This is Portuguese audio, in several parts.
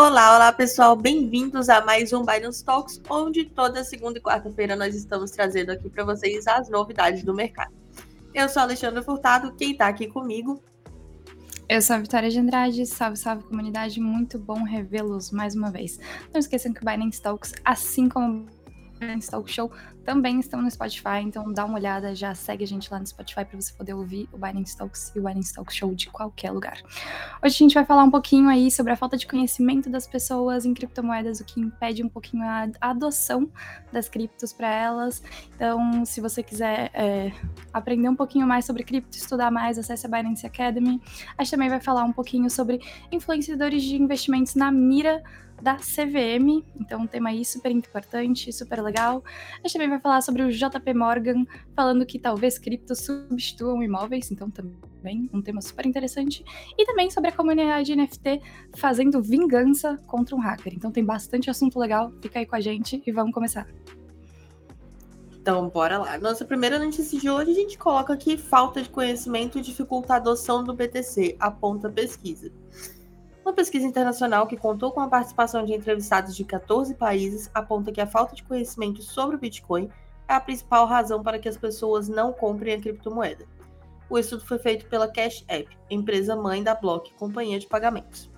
Olá, olá pessoal, bem-vindos a mais um Binance Talks, onde toda segunda e quarta-feira nós estamos trazendo aqui para vocês as novidades do mercado. Eu sou a Alexandra Furtado, quem está aqui comigo? Eu sou a Vitória de Andrade, salve, salve comunidade, muito bom revê-los mais uma vez. Não esqueçam que o Binance Talks, assim como Binance Talk Show também estão no Spotify, então dá uma olhada, já segue a gente lá no Spotify para você poder ouvir o Binance Talks e o Binance Talk Show de qualquer lugar. Hoje a gente vai falar um pouquinho aí sobre a falta de conhecimento das pessoas em criptomoedas, o que impede um pouquinho a adoção das criptos para elas. Então, se você quiser é, aprender um pouquinho mais sobre cripto, estudar mais, acesse a Binance Academy. A gente também vai falar um pouquinho sobre influenciadores de investimentos na mira da CVM, então um tema aí super importante, super legal. A gente também vai falar sobre o JP Morgan, falando que talvez criptos substituam imóveis, então também um tema super interessante. E também sobre a comunidade NFT fazendo vingança contra um hacker. Então tem bastante assunto legal, fica aí com a gente e vamos começar. Então, bora lá. Nossa primeira notícia de hoje, a gente coloca aqui falta de conhecimento dificulta a adoção do BTC, aponta a pesquisa. Uma pesquisa internacional que contou com a participação de entrevistados de 14 países aponta que a falta de conhecimento sobre o Bitcoin é a principal razão para que as pessoas não comprem a criptomoeda. O estudo foi feito pela Cash App, empresa mãe da Block, companhia de pagamentos.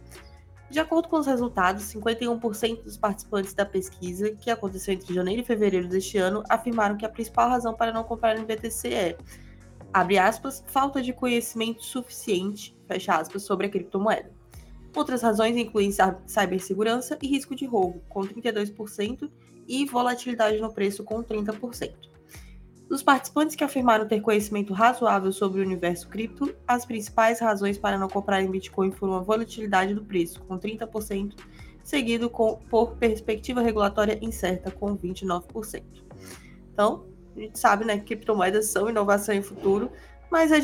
De acordo com os resultados, 51% dos participantes da pesquisa, que aconteceu entre janeiro e fevereiro deste ano, afirmaram que a principal razão para não comprar em BTC é, abre aspas, falta de conhecimento suficiente, fecha aspas, sobre a criptomoeda. Outras razões incluem cibersegurança e risco de roubo, com 32%, e volatilidade no preço, com 30%. Dos participantes que afirmaram ter conhecimento razoável sobre o universo cripto, as principais razões para não comprarem Bitcoin foram a volatilidade do preço, com 30%, seguido com, por perspectiva regulatória incerta, com 29%. Então, a gente sabe né, que criptomoedas são inovação e futuro, mas a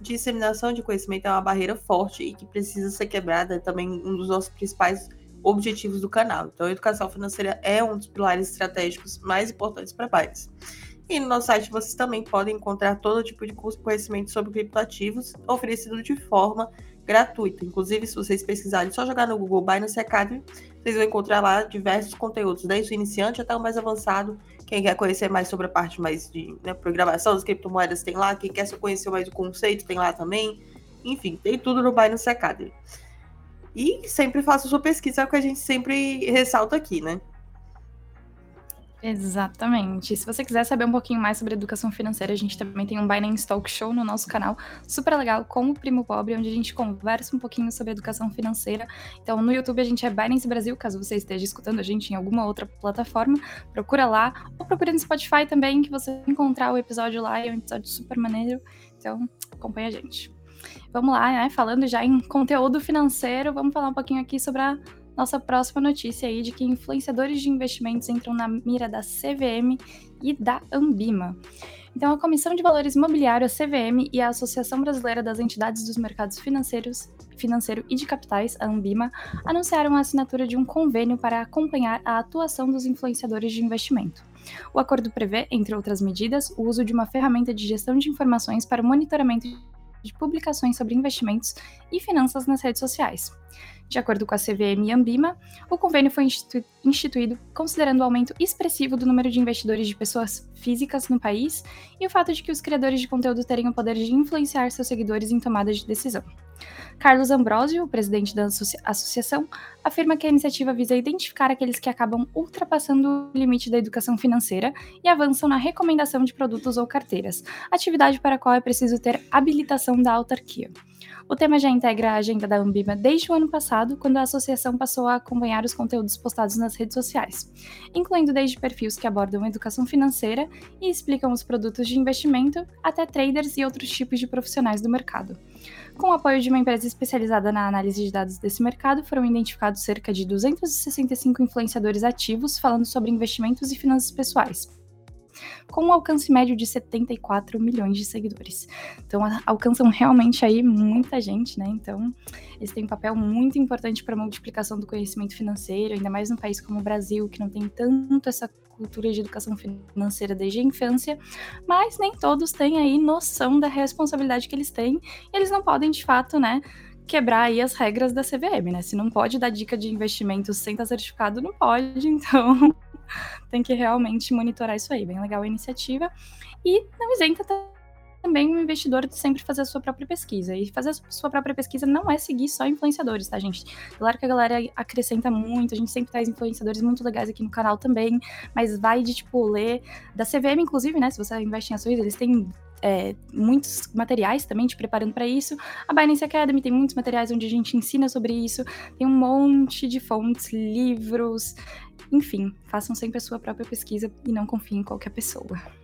disseminação de conhecimento é uma barreira forte e que precisa ser quebrada, é também um dos nossos principais objetivos do canal. Então, a educação financeira é um dos pilares estratégicos mais importantes para pais. E no nosso site vocês também podem encontrar todo tipo de curso de conhecimento sobre criptoativos oferecido de forma gratuita. Inclusive, se vocês pesquisarem, só jogar no Google Binance Academy, vocês vão encontrar lá diversos conteúdos, desde o iniciante até o mais avançado, quem quer conhecer mais sobre a parte mais de né, programação das criptomoedas tem lá. Quem quer conhecer mais o conceito tem lá também. Enfim, tem tudo no Binance Academy. E sempre faça sua pesquisa, é o que a gente sempre ressalta aqui, né? Exatamente. Se você quiser saber um pouquinho mais sobre educação financeira, a gente também tem um Binance Talk Show no nosso canal, super legal, com o Primo Pobre, onde a gente conversa um pouquinho sobre educação financeira. Então, no YouTube a gente é Binance Brasil, caso você esteja escutando a gente em alguma outra plataforma, procura lá, ou procura no Spotify também, que você vai encontrar o episódio lá, é um episódio super maneiro. Então, acompanha a gente. Vamos lá, né? Falando já em conteúdo financeiro, vamos falar um pouquinho aqui sobre a nossa próxima notícia aí de que influenciadores de investimentos entram na mira da CVM e da Ambima. Então, a Comissão de Valores Imobiliário, a CVM, e a Associação Brasileira das Entidades dos Mercados Financeiros, Financeiro e de Capitais, a Ambima, anunciaram a assinatura de um convênio para acompanhar a atuação dos influenciadores de investimento. O acordo prevê, entre outras medidas, o uso de uma ferramenta de gestão de informações para o monitoramento de publicações sobre investimentos e finanças nas redes sociais. De acordo com a CVM e Ambima, o convênio foi instituído considerando o aumento expressivo do número de investidores de pessoas físicas no país e o fato de que os criadores de conteúdo terem o poder de influenciar seus seguidores em tomadas de decisão. Carlos Ambrosio, presidente da associação, afirma que a iniciativa visa identificar aqueles que acabam ultrapassando o limite da educação financeira e avançam na recomendação de produtos ou carteiras, atividade para a qual é preciso ter habilitação da autarquia. O tema já integra a agenda da Ambima desde o ano passado, quando a associação passou a acompanhar os conteúdos postados nas redes sociais, incluindo desde perfis que abordam educação financeira e explicam os produtos de investimento, até traders e outros tipos de profissionais do mercado. Com o apoio de uma empresa especializada na análise de dados desse mercado, foram identificados cerca de 265 influenciadores ativos falando sobre investimentos e finanças pessoais com um alcance médio de 74 milhões de seguidores. Então alcançam realmente aí muita gente, né? Então eles têm um papel muito importante para a multiplicação do conhecimento financeiro, ainda mais num país como o Brasil, que não tem tanto essa cultura de educação financeira desde a infância, mas nem todos têm aí noção da responsabilidade que eles têm, e eles não podem de fato, né? quebrar aí as regras da CVM, né? Se não pode dar dica de investimento sem estar certificado, não pode, então tem que realmente monitorar isso aí. Bem legal a iniciativa. E não isenta também o investidor sempre fazer a sua própria pesquisa. E fazer a sua própria pesquisa não é seguir só influenciadores, tá, gente? Claro que a galera acrescenta muito, a gente sempre traz influenciadores muito legais aqui no canal também, mas vai de, tipo, ler da CVM, inclusive, né? Se você investe em ações, eles têm é, muitos materiais também te preparando para isso. A Binance Academy tem muitos materiais onde a gente ensina sobre isso. Tem um monte de fontes, livros, enfim, façam sempre a sua própria pesquisa e não confiem em qualquer pessoa.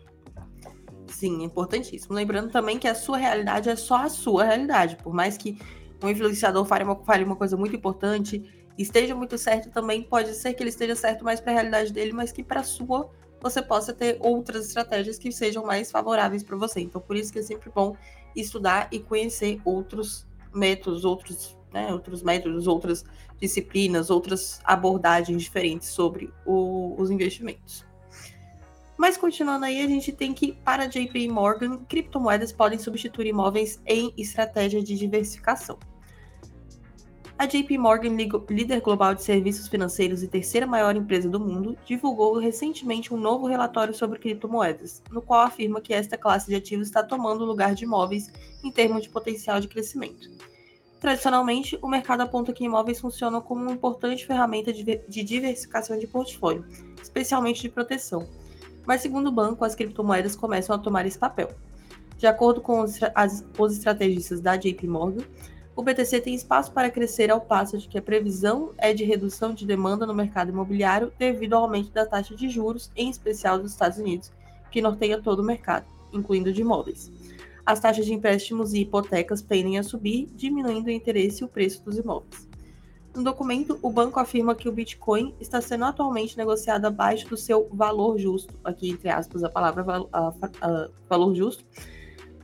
Sim, importantíssimo. Lembrando também que a sua realidade é só a sua realidade. Por mais que um influenciador fale uma, fale uma coisa muito importante, esteja muito certo também, pode ser que ele esteja certo mais para a realidade dele, mas que para a sua você possa ter outras estratégias que sejam mais favoráveis para você. Então, por isso que é sempre bom estudar e conhecer outros métodos, outros, né, outros métodos, outras disciplinas, outras abordagens diferentes sobre o, os investimentos. Mas continuando aí, a gente tem que, para JP Morgan, criptomoedas podem substituir imóveis em estratégia de diversificação. A JP Morgan, líder global de serviços financeiros e terceira maior empresa do mundo, divulgou recentemente um novo relatório sobre criptomoedas, no qual afirma que esta classe de ativos está tomando o lugar de imóveis em termos de potencial de crescimento. Tradicionalmente, o mercado aponta que imóveis funcionam como uma importante ferramenta de diversificação de portfólio, especialmente de proteção. Mas, segundo o banco, as criptomoedas começam a tomar esse papel. De acordo com os, as, os estrategistas da JP Morgan, o BTC tem espaço para crescer ao passo de que a previsão é de redução de demanda no mercado imobiliário devido ao aumento da taxa de juros, em especial dos Estados Unidos, que norteia todo o mercado, incluindo de imóveis. As taxas de empréstimos e hipotecas tendem a subir, diminuindo o interesse e o preço dos imóveis. No documento, o banco afirma que o Bitcoin está sendo atualmente negociado abaixo do seu valor justo, aqui entre aspas a palavra valor justo,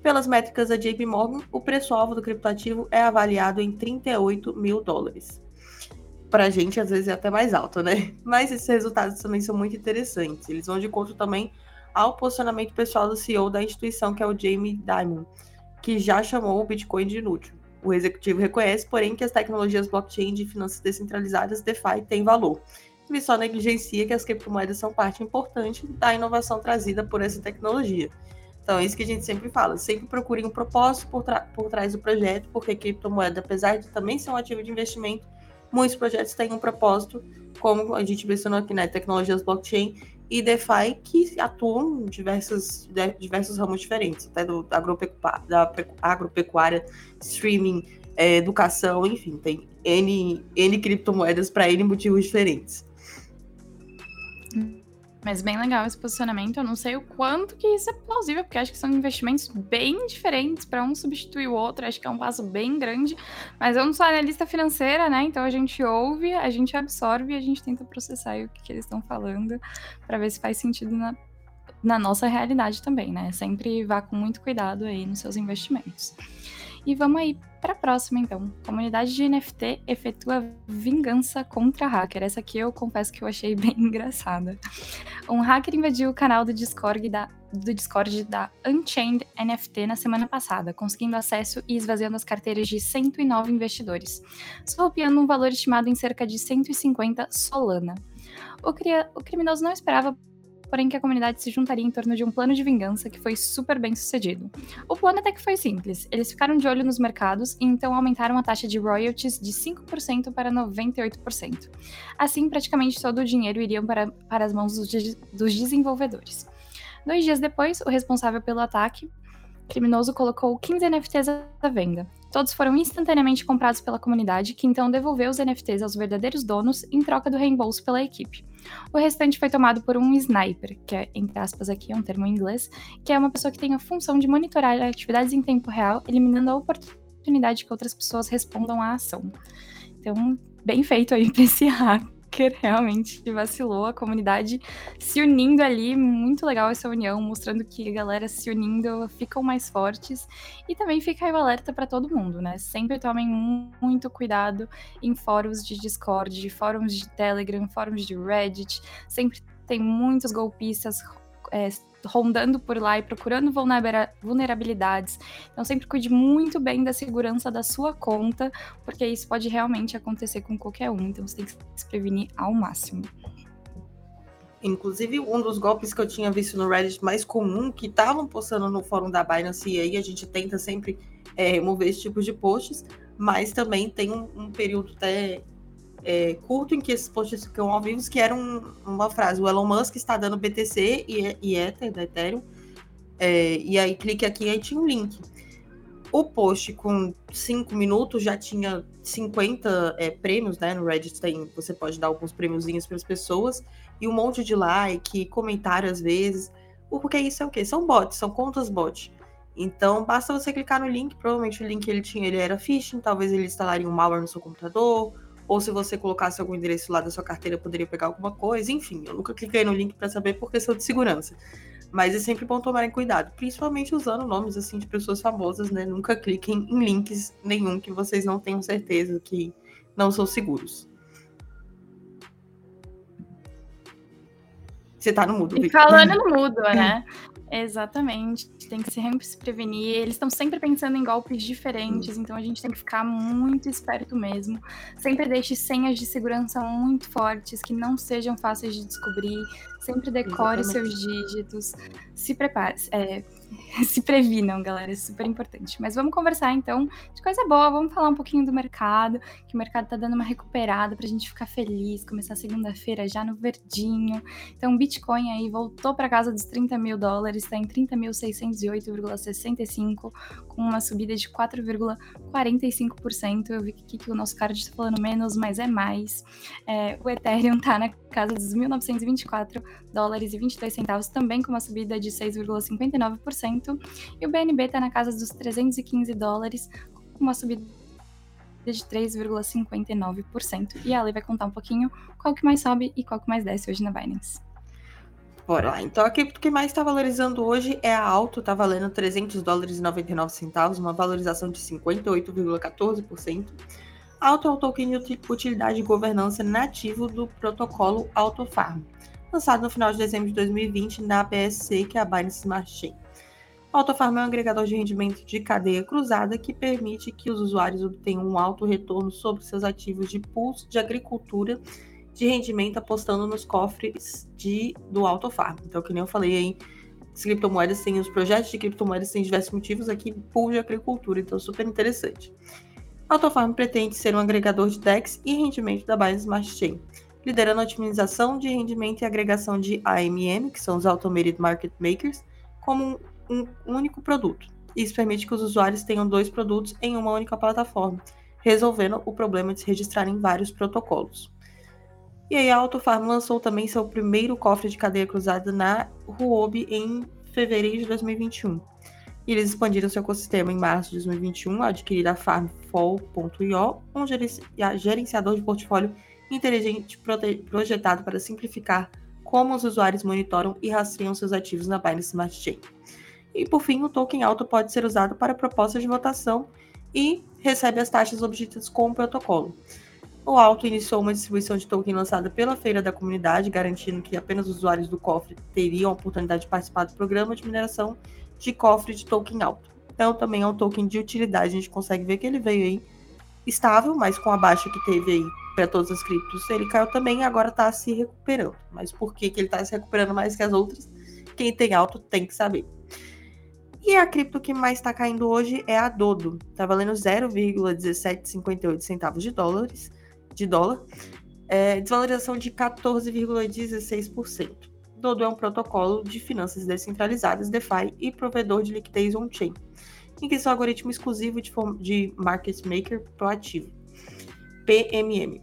pelas métricas da JP Morgan, o preço-alvo do criptoativo é avaliado em 38 mil dólares. Para a gente, às vezes, é até mais alto, né? Mas esses resultados também são muito interessantes. Eles vão de encontro também ao posicionamento pessoal do CEO da instituição, que é o Jamie Dimon, que já chamou o Bitcoin de inútil. O executivo reconhece, porém, que as tecnologias blockchain de finanças descentralizadas DeFi têm valor. Ele só negligencia que as criptomoedas são parte importante da inovação trazida por essa tecnologia. Então, é isso que a gente sempre fala. Sempre procure um propósito por, por trás do projeto, porque criptomoeda, apesar de também ser um ativo de investimento, muitos projetos têm um propósito, como a gente mencionou aqui, né? Tecnologias blockchain e DeFi, que atuam em diversos, diversos ramos diferentes, até do, da, agropecuária, da agropecuária streaming, é, educação, enfim, tem N, N criptomoedas para N motivos diferentes. Mas bem legal esse posicionamento. Eu não sei o quanto que isso é plausível, porque acho que são investimentos bem diferentes para um substituir o outro. Acho que é um passo bem grande. Mas eu não sou analista financeira, né? Então a gente ouve, a gente absorve e a gente tenta processar o que, que eles estão falando para ver se faz sentido na, na nossa realidade também, né? Sempre vá com muito cuidado aí nos seus investimentos. E vamos aí para a próxima, então. Comunidade de NFT efetua vingança contra hacker. Essa aqui eu confesso que eu achei bem engraçada. Um hacker invadiu o canal do Discord da, do Discord da Unchained NFT na semana passada, conseguindo acesso e esvaziando as carteiras de 109 investidores, surrupiando um valor estimado em cerca de 150 Solana. O, o criminoso não esperava porém que a comunidade se juntaria em torno de um plano de vingança que foi super bem sucedido. O plano até que foi simples, eles ficaram de olho nos mercados e então aumentaram a taxa de royalties de 5% para 98%. Assim, praticamente todo o dinheiro iria para, para as mãos dos, dos desenvolvedores. Dois dias depois, o responsável pelo ataque criminoso colocou 15 NFTs à venda. Todos foram instantaneamente comprados pela comunidade, que então devolveu os NFTs aos verdadeiros donos em troca do reembolso pela equipe. O restante foi tomado por um sniper, que é, entre aspas aqui, é um termo em inglês, que é uma pessoa que tem a função de monitorar atividades em tempo real, eliminando a oportunidade que outras pessoas respondam à ação. Então, bem feito aí para esse hack Hacker realmente vacilou, a comunidade se unindo ali, muito legal essa união, mostrando que a galera se unindo ficam mais fortes. E também fica aí o alerta para todo mundo, né? Sempre tomem muito cuidado em fóruns de Discord, fóruns de Telegram, fóruns de Reddit. Sempre tem muitos golpistas é, rondando por lá e procurando vulnerabilidades. Então, sempre cuide muito bem da segurança da sua conta, porque isso pode realmente acontecer com qualquer um. Então, você tem que se prevenir ao máximo. Inclusive, um dos golpes que eu tinha visto no Reddit mais comum, que estavam postando no fórum da Binance, e aí a gente tenta sempre é, remover esse tipo de posts, mas também tem um, um período até é, curto em que esses posts ficam ao vivo, que era um, uma frase, o Elon Musk está dando BTC e, e Ether da Ethereum, é, e aí clique aqui e aí tinha um link. O post com 5 minutos já tinha 50 é, prêmios, né? No Reddit tem, você pode dar alguns prêmiozinhos para as pessoas e um monte de like, comentário às vezes. Porque isso é o quê? São bots, são contas bot. Então, basta você clicar no link, provavelmente o link ele tinha, ele era phishing, talvez ele instalaria um malware no seu computador, ou se você colocasse algum endereço lá da sua carteira, poderia pegar alguma coisa, enfim, eu nunca cliquei no link para saber por questão de segurança. Mas é sempre bom tomarem cuidado, principalmente usando nomes assim de pessoas famosas, né? Nunca cliquem em links nenhum que vocês não tenham certeza que não são seguros. Você tá no mudo. E falando no mudo, né? Exatamente. Tem que sempre se prevenir. Eles estão sempre pensando em golpes diferentes, então a gente tem que ficar muito esperto mesmo. Sempre deixe senhas de segurança muito fortes, que não sejam fáceis de descobrir. Sempre decore Exatamente. seus dígitos. Se prepare. É, se previnam, galera, é super importante. Mas vamos conversar então de coisa boa, vamos falar um pouquinho do mercado, que o mercado tá dando uma recuperada pra gente ficar feliz, começar segunda-feira já no verdinho. Então, o Bitcoin aí voltou para casa dos 30 mil dólares, está em 30.608,65, com uma subida de 4,45%. Eu vi que, que o nosso card está falando menos, mas é mais. É, o Ethereum tá na casa dos 1.924 dólares e 22 centavos, também com uma subida de 6,59%, e o BNB está na casa dos 315 dólares, com uma subida de 3,59%. E a Ale vai contar um pouquinho qual que mais sobe e qual que mais desce hoje na Binance. Bora lá. Então, a cripto que mais está valorizando hoje é a Alto, está valendo 300 dólares e 99 centavos, uma valorização de 58,14%. Auto é o token de utilidade e governança nativo do protocolo AutoFarm, lançado no final de dezembro de 2020 na BSC, que é a Binance Smart Chain. O AutoFarm é um agregador de rendimento de cadeia cruzada que permite que os usuários obtenham um alto retorno sobre seus ativos de pools de agricultura de rendimento apostando nos cofres de, do AutoFarm. Então, que nem eu falei aí, as criptomoedas têm os projetos de criptomoedas têm diversos motivos aqui, pool de agricultura, então super interessante. Autofarm pretende ser um agregador de DEX e rendimento da Binance Smart Chain, liderando a otimização de rendimento e agregação de AMM, que são os Automated Market Makers, como um único produto. Isso permite que os usuários tenham dois produtos em uma única plataforma, resolvendo o problema de se registrar em vários protocolos. E aí a Autofarm lançou também seu primeiro cofre de cadeia cruzada na Huobi em fevereiro de 2021 e eles expandiram seu ecossistema em março de 2021 ao adquirir a Farmfall.io, um gerenciador de portfólio inteligente projetado para simplificar como os usuários monitoram e rastreiam seus ativos na Binance Smart Chain. E por fim, o token alto pode ser usado para propostas de votação e recebe as taxas obtidas com o protocolo. O Alto iniciou uma distribuição de token lançada pela Feira da Comunidade, garantindo que apenas os usuários do cofre teriam a oportunidade de participar do programa de mineração de cofre de token alto. Então também é um token de utilidade, a gente consegue ver que ele veio aí estável, mas com a baixa que teve aí para todas as criptos, ele caiu também e agora está se recuperando. Mas por que, que ele está se recuperando mais que as outras? Quem tem alto tem que saber. E a cripto que mais está caindo hoje é a Dodo. Está valendo 0,1758 centavos de dólares, de dólar, é, desvalorização de 14,16%. Dodo é um protocolo de finanças descentralizadas, DeFi e provedor de liquidez on-chain, em que seu algoritmo exclusivo de, de Market Maker proativo, PMM,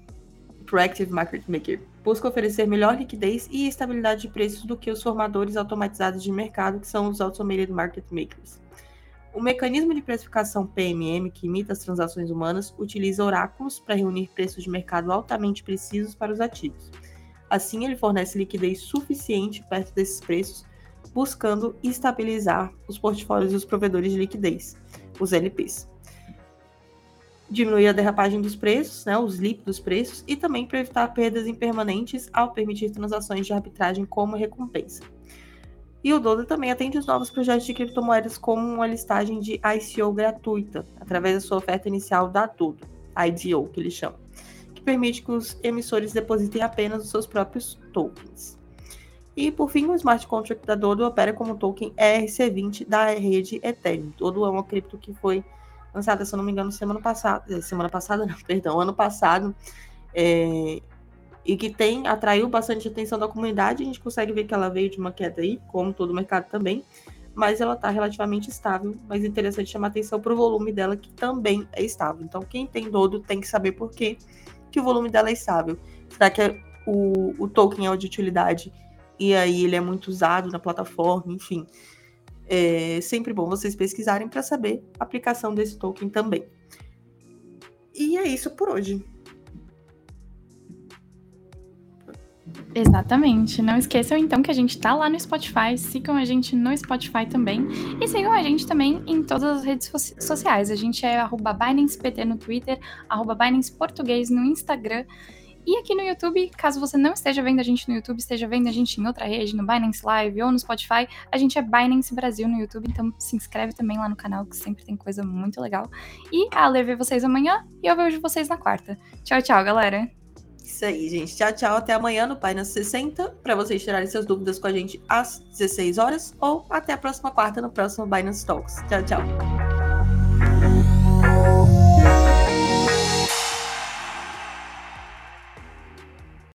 Proactive Market Maker, busca oferecer melhor liquidez e estabilidade de preços do que os formadores automatizados de mercado, que são os Automated Market Makers. O mecanismo de precificação PMM, que imita as transações humanas, utiliza oráculos para reunir preços de mercado altamente precisos para os ativos Assim, ele fornece liquidez suficiente perto desses preços, buscando estabilizar os portfólios dos provedores de liquidez, os LPs. Diminuir a derrapagem dos preços, né, os LIP dos preços, e também para evitar perdas impermanentes ao permitir transações de arbitragem como recompensa. E o Dodo também atende os novos projetos de criptomoedas como uma listagem de ICO gratuita, através da sua oferta inicial da Dodo, IDO, que eles chamam, que permite que os emissores depositem apenas os seus próprios tokens. E, por fim, o smart contract da Dodo opera como token ERC20 da rede Ethereum. Dodo é uma cripto que foi lançada, se eu não me engano, semana passada, eh, semana passada, não, perdão, ano passado, é, e que tem atraiu bastante atenção da comunidade. A gente consegue ver que ela veio de uma queda aí, como todo o mercado também, mas ela está relativamente estável. Mas interessante chamar atenção para o volume dela, que também é estável. Então, quem tem Dodo tem que saber por quê que o volume dela é estável. Será que é o, o token é de utilidade e aí ele é muito usado na plataforma, enfim. É sempre bom vocês pesquisarem para saber a aplicação desse token também. E é isso por hoje. Exatamente. Não esqueçam então que a gente tá lá no Spotify. Sigam a gente no Spotify também. E sigam a gente também em todas as redes sociais. A gente é BinancePT no Twitter, Binance Português no Instagram. E aqui no YouTube, caso você não esteja vendo a gente no YouTube, esteja vendo a gente em outra rede, no Binance Live ou no Spotify, a gente é Binance Brasil no YouTube, então se inscreve também lá no canal, que sempre tem coisa muito legal. E a Ale vê vocês amanhã e eu vejo vocês na quarta. Tchau, tchau, galera! Isso aí, gente. Tchau, tchau. Até amanhã no Binance 60, para vocês tirarem suas dúvidas com a gente às 16 horas, ou até a próxima quarta no próximo Binance Talks. Tchau, tchau.